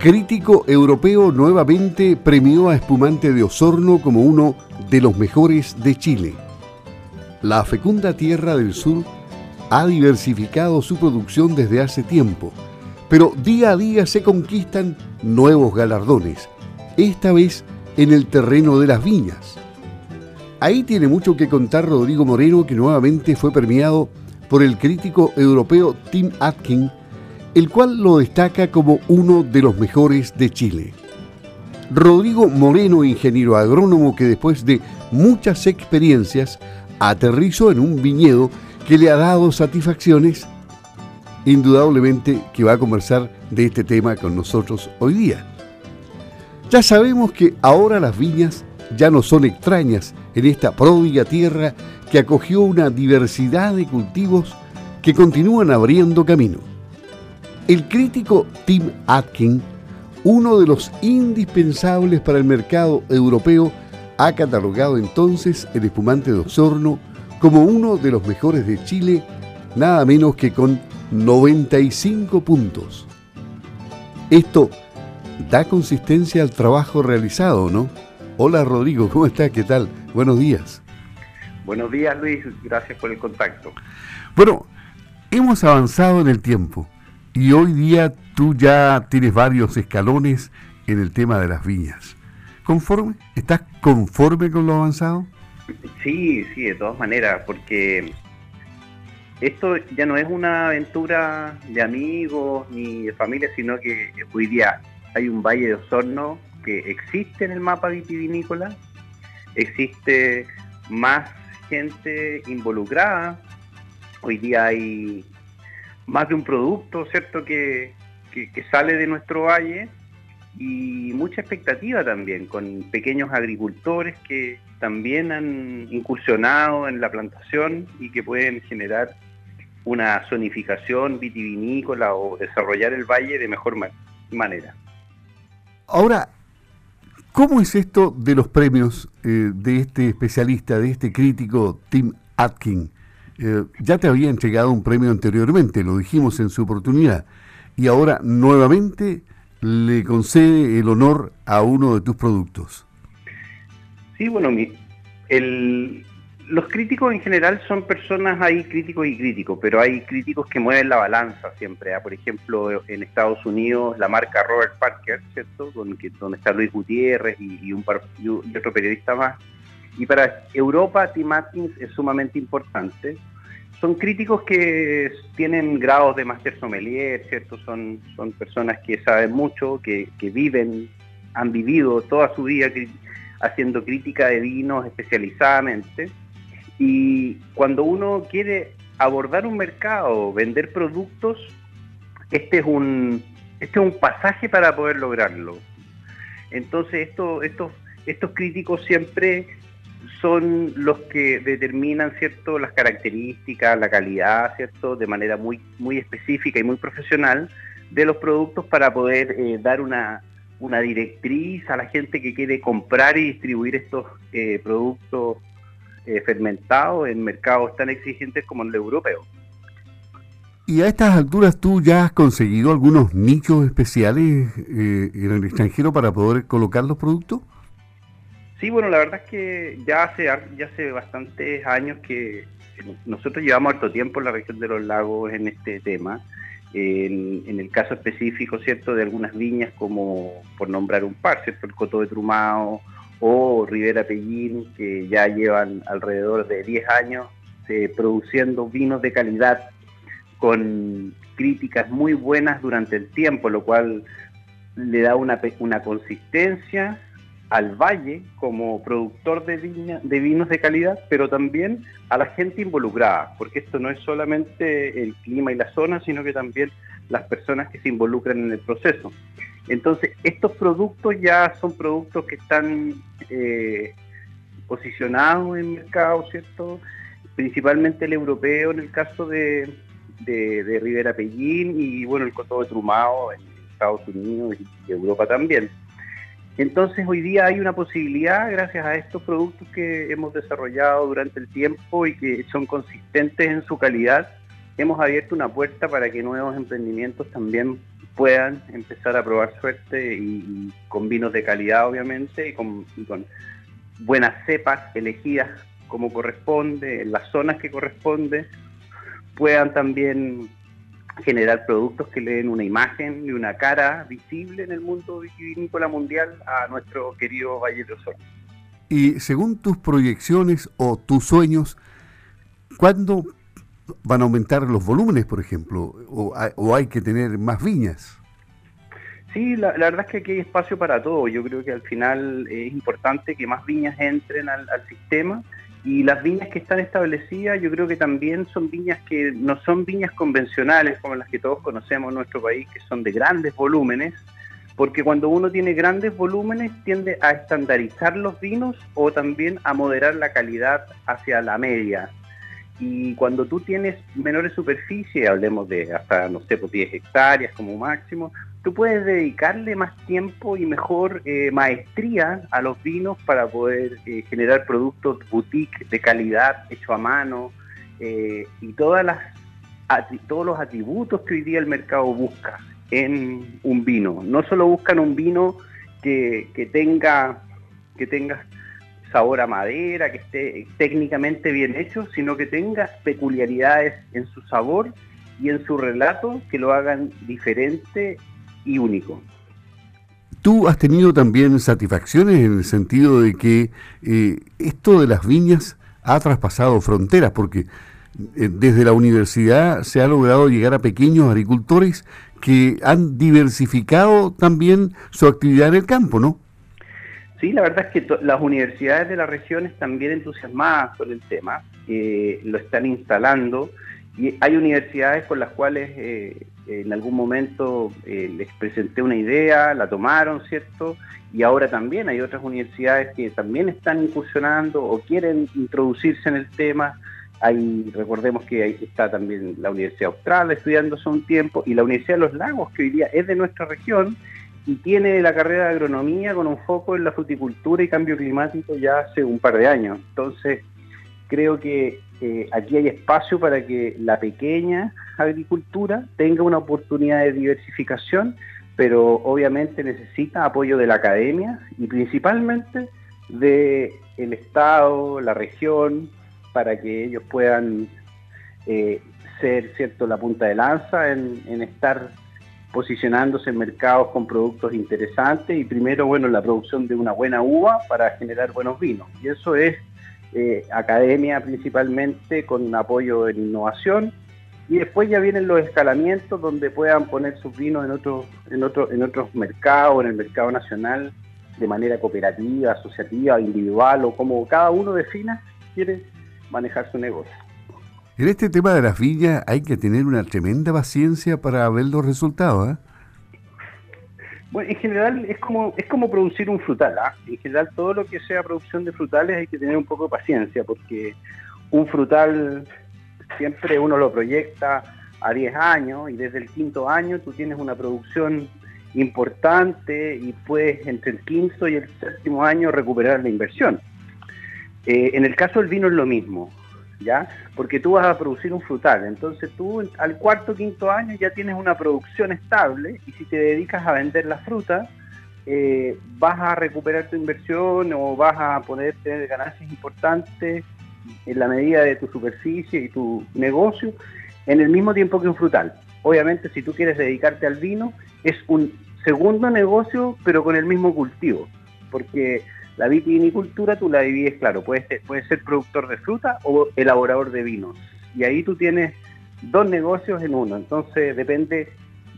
Crítico Europeo nuevamente premió a Espumante de Osorno como uno de los mejores de Chile. La fecunda tierra del sur ha diversificado su producción desde hace tiempo, pero día a día se conquistan nuevos galardones, esta vez en el terreno de las viñas. Ahí tiene mucho que contar Rodrigo Moreno, que nuevamente fue premiado por el crítico europeo Tim Atkin, el cual lo destaca como uno de los mejores de Chile. Rodrigo Moreno, ingeniero agrónomo que después de muchas experiencias aterrizó en un viñedo que le ha dado satisfacciones, indudablemente que va a conversar de este tema con nosotros hoy día. Ya sabemos que ahora las viñas ya no son extrañas en esta pródiga tierra que acogió una diversidad de cultivos que continúan abriendo camino. El crítico Tim Atkin, uno de los indispensables para el mercado europeo, ha catalogado entonces el espumante de Osorno como uno de los mejores de Chile, nada menos que con 95 puntos. Esto da consistencia al trabajo realizado, ¿no? Hola Rodrigo, ¿cómo estás? ¿Qué tal? Buenos días. Buenos días Luis, gracias por el contacto. Bueno, hemos avanzado en el tiempo y hoy día tú ya tienes varios escalones en el tema de las viñas. ¿Conforme? ¿Estás conforme con lo avanzado? Sí, sí, de todas maneras, porque esto ya no es una aventura de amigos ni de familia, sino que hoy día hay un valle de Osorno que existe en el mapa vitivinícola, existe más gente involucrada, hoy día hay más de un producto, ¿cierto?, que, que, sale de nuestro valle y mucha expectativa también con pequeños agricultores que también han incursionado en la plantación y que pueden generar una zonificación vitivinícola o desarrollar el valle de mejor manera. Ahora, ¿cómo es esto de los premios eh, de este especialista, de este crítico Tim Atkin? Eh, ya te había entregado un premio anteriormente, lo dijimos en su oportunidad, y ahora nuevamente le concede el honor a uno de tus productos. Sí, bueno, el, los críticos en general son personas, hay críticos y críticos, pero hay críticos que mueven la balanza siempre. ¿ah? Por ejemplo, en Estados Unidos, la marca Robert Parker, ¿cierto? Con, que, donde está Luis Gutiérrez y, un y, otro periodista más. Y para Europa, Tim Atkins es sumamente importante. Son críticos que tienen grados de Master Sommelier, ¿cierto? Son, son personas que saben mucho, que, que viven, han vivido toda su vida haciendo crítica de vinos especializadamente y cuando uno quiere abordar un mercado, vender productos, este es un, este es un pasaje para poder lograrlo. Entonces esto, estos, estos críticos siempre son los que determinan cierto las características, la calidad, cierto, de manera muy muy específica y muy profesional de los productos para poder eh, dar una, una directriz a la gente que quiere comprar y distribuir estos eh, productos eh, fermentado en mercados tan exigentes como el europeo. ¿Y a estas alturas tú ya has conseguido algunos nichos especiales eh, en el extranjero para poder colocar los productos? Sí, bueno, la verdad es que ya hace, ya hace bastantes años que nosotros llevamos harto tiempo en la región de los lagos en este tema. En, el caso específico, ¿cierto?, de algunas viñas como, por nombrar un par, ¿cierto?, el Coto de Trumao o Rivera Pellín, que ya llevan alrededor de 10 años eh, produciendo vinos de calidad con críticas muy buenas durante el tiempo, lo cual le da una, una consistencia al valle como productor de, vinos de calidad, pero también a la gente involucrada, porque esto no es solamente el clima y la zona, sino que también las personas que se involucran en el proceso. Entonces, estos productos ya son productos que están eh, posicionados en mercado, ¿cierto? Principalmente el europeo en el caso de, de, Rivera Pellín y bueno, el Coto de Trumao en Estados Unidos y Europa también. Entonces hoy día hay una posibilidad, gracias a estos productos que hemos desarrollado durante el tiempo y que son consistentes en su calidad, hemos abierto una puerta para que nuevos emprendimientos también puedan empezar a probar suerte y, con vinos de calidad obviamente y con, buenas cepas elegidas como corresponde, en las zonas que corresponde, puedan también generar productos que le den una imagen y una cara visible en el mundo vitivinícola mundial a nuestro querido Valle de Osorno. Y según tus proyecciones o tus sueños, ¿cuándo van a aumentar los volúmenes, por ejemplo? ¿O hay, que tener más viñas? Sí, la, verdad es que aquí hay espacio para todo. Yo creo que al final es importante que más viñas entren al, al sistema y las viñas que están establecidas yo creo que también son viñas que no son viñas convencionales como las que todos conocemos en nuestro país, que son de grandes volúmenes, porque cuando uno tiene grandes volúmenes tiende a estandarizar los vinos o también a moderar la calidad hacia la media. Y cuando tú tienes menores superficies, hablemos de hasta, no sé, 10 pues, hectáreas como máximo, tú puedes dedicarle más tiempo y mejor eh, maestría a los vinos para poder eh, generar productos boutique de calidad, hecho a mano, eh, y todas las, todos los atributos que hoy día el mercado busca en un vino. No solo buscan un vino que, tenga, que tenga sabor a madera, que esté técnicamente bien hecho, sino que tenga peculiaridades en su sabor y en su relato que lo hagan diferente y único. Tú has tenido también satisfacciones en el sentido de que eh, esto de las viñas ha traspasado fronteras, porque eh, desde la universidad se ha logrado llegar a pequeños agricultores que han diversificado también su actividad en el campo, ¿no? Sí, la verdad es que las universidades de la región están bien entusiasmadas con el tema, eh, lo están instalando y hay universidades con las cuales eh, en algún momento eh, les presenté una idea, la tomaron, ¿cierto? Y ahora también hay otras universidades que también están incursionando o quieren introducirse en el tema. Hay, recordemos que ahí está también la Universidad Austral estudiándose un tiempo y la Universidad de los Lagos, que hoy día es de nuestra región y tiene la carrera de agronomía con un foco en la fruticultura y cambio climático ya hace un par de años. Entonces, creo que eh, aquí hay espacio para que la pequeña agricultura tenga una oportunidad de diversificación, pero obviamente necesita apoyo de la academia y principalmente del el Estado, la región, para que ellos puedan eh, ser cierto la punta de lanza en, estar posicionándose en mercados con productos interesantes y primero bueno la producción de una buena uva para generar buenos vinos. Y eso es eh, academia principalmente con apoyo en innovación y después ya vienen los escalamientos donde puedan poner sus vinos en otros en otro, en otros mercados, en el mercado nacional de manera cooperativa, asociativa, individual o como cada uno defina quiere manejar su negocio. En este tema de las villas hay que tener una tremenda paciencia para ver los resultados. ¿eh? Bueno, en general es como es como producir un frutal. ¿ah? En general todo lo que sea producción de frutales hay que tener un poco de paciencia porque un frutal siempre uno lo proyecta a 10 años y desde el quinto año tú tienes una producción importante y puedes entre el quinto y el séptimo año recuperar la inversión. Eh, en el caso del vino es lo mismo. ¿ya? Porque tú vas a producir un frutal, entonces tú al cuarto quinto año ya tienes una producción estable y si te dedicas a vender la fruta, eh, vas a recuperar tu inversión o vas a poder tener ganancias importantes en la medida de tu superficie y tu negocio en el mismo tiempo que un frutal. Obviamente si tú quieres dedicarte al vino, es un segundo negocio pero con el mismo cultivo, porque la vitivinicultura tú la divides, claro, puedes ser, ser productor de fruta o elaborador de vinos. Y ahí tú tienes dos negocios en uno. Entonces depende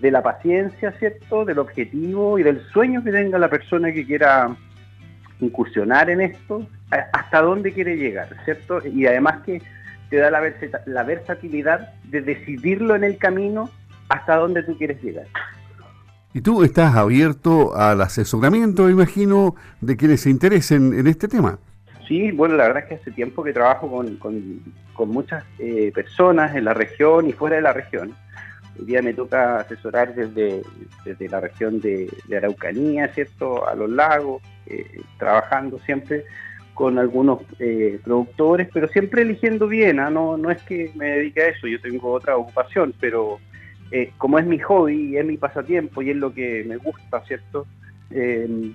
de la paciencia, ¿cierto? Del objetivo y del sueño que tenga la persona que quiera incursionar en esto, hasta dónde quiere llegar, ¿cierto? Y además que te da la, la versatilidad de decidirlo en el camino hasta dónde tú quieres llegar. Y tú estás abierto al asesoramiento, imagino, de quienes se interesen en este tema. Sí, bueno, la verdad es que hace tiempo que trabajo con, con, muchas eh, personas en la región y fuera de la región. Hoy día me toca asesorar desde, desde la región de, Araucanía, ¿cierto?, a los lagos, eh, trabajando siempre con algunos eh, productores, pero siempre eligiendo bien, ¿ah? no, no es que me dedique a eso, yo tengo otra ocupación, pero eh, como es mi hobby es mi pasatiempo y es lo que me gusta, ¿cierto? Eh,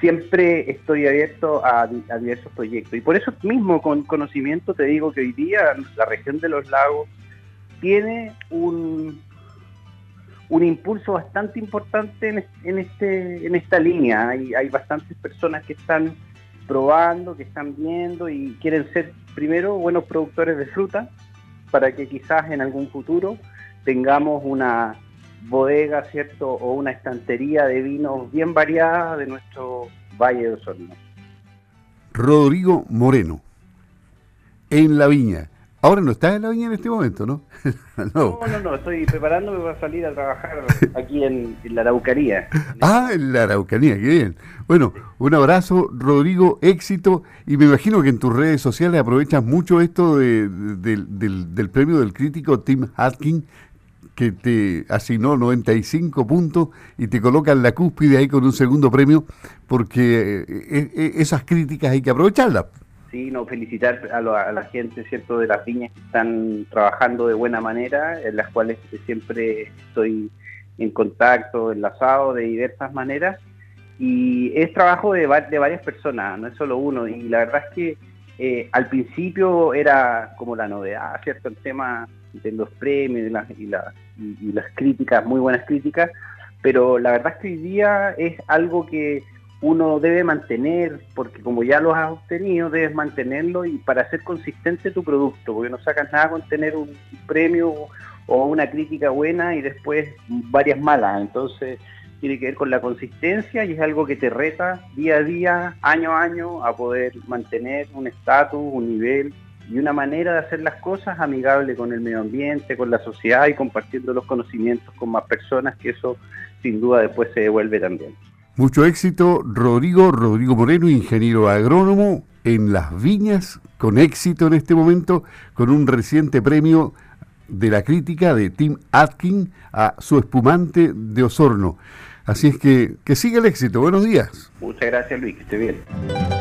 siempre estoy abierto a, diversos proyectos. Y por eso mismo, con conocimiento, te digo que hoy día la región de los lagos tiene un, un impulso bastante importante en, este, en esta línea. Hay, hay bastantes personas que están probando, que están viendo y quieren ser primero buenos productores de fruta para que quizás en algún futuro tengamos una bodega, ¿cierto? O una estantería de vinos bien variada de nuestro Valle de Osorno. Rodrigo Moreno, en la viña. Ahora no estás en la viña en este momento, ¿no? no. no, no, estoy preparándome para salir a trabajar aquí en, la Araucanía. ah, en la Araucanía, qué bien. Bueno, un abrazo, Rodrigo, éxito, y me imagino que en tus redes sociales aprovechas mucho esto del, del, premio del crítico Tim Atkin, que te asignó 95 puntos y te coloca en la cúspide ahí con un segundo premio, porque eh, eh, esas críticas hay que aprovecharlas. Sí, no, felicitar a, la gente, ¿cierto?, de las viñas que están trabajando de buena manera, en las cuales siempre estoy en contacto, enlazado de diversas maneras, y es trabajo de, varias personas, no es solo uno, y la verdad es que eh, al principio era como la novedad, ¿cierto?, el tema de los premios y, y, las críticas, muy buenas críticas, pero la verdad es que hoy día es algo que uno debe mantener, porque como ya lo has obtenido, debes mantenerlo y para ser consistente tu producto, porque no sacas nada con tener un premio o una crítica buena y después varias malas. Entonces tiene que ver con la consistencia y es algo que te reta día a día, año a año, a poder mantener un estatus, un nivel y una manera de hacer las cosas amigable con el medio ambiente, con la sociedad y compartiendo los conocimientos con más personas, que eso sin duda después se devuelve también. Mucho éxito, Rodrigo, Rodrigo Moreno, ingeniero agrónomo en Las Viñas, con éxito en este momento, con un reciente premio de la crítica de Tim Atkin a su espumante de Osorno. Así es que que siga el éxito. Buenos días. Muchas gracias, Luis, que esté bien.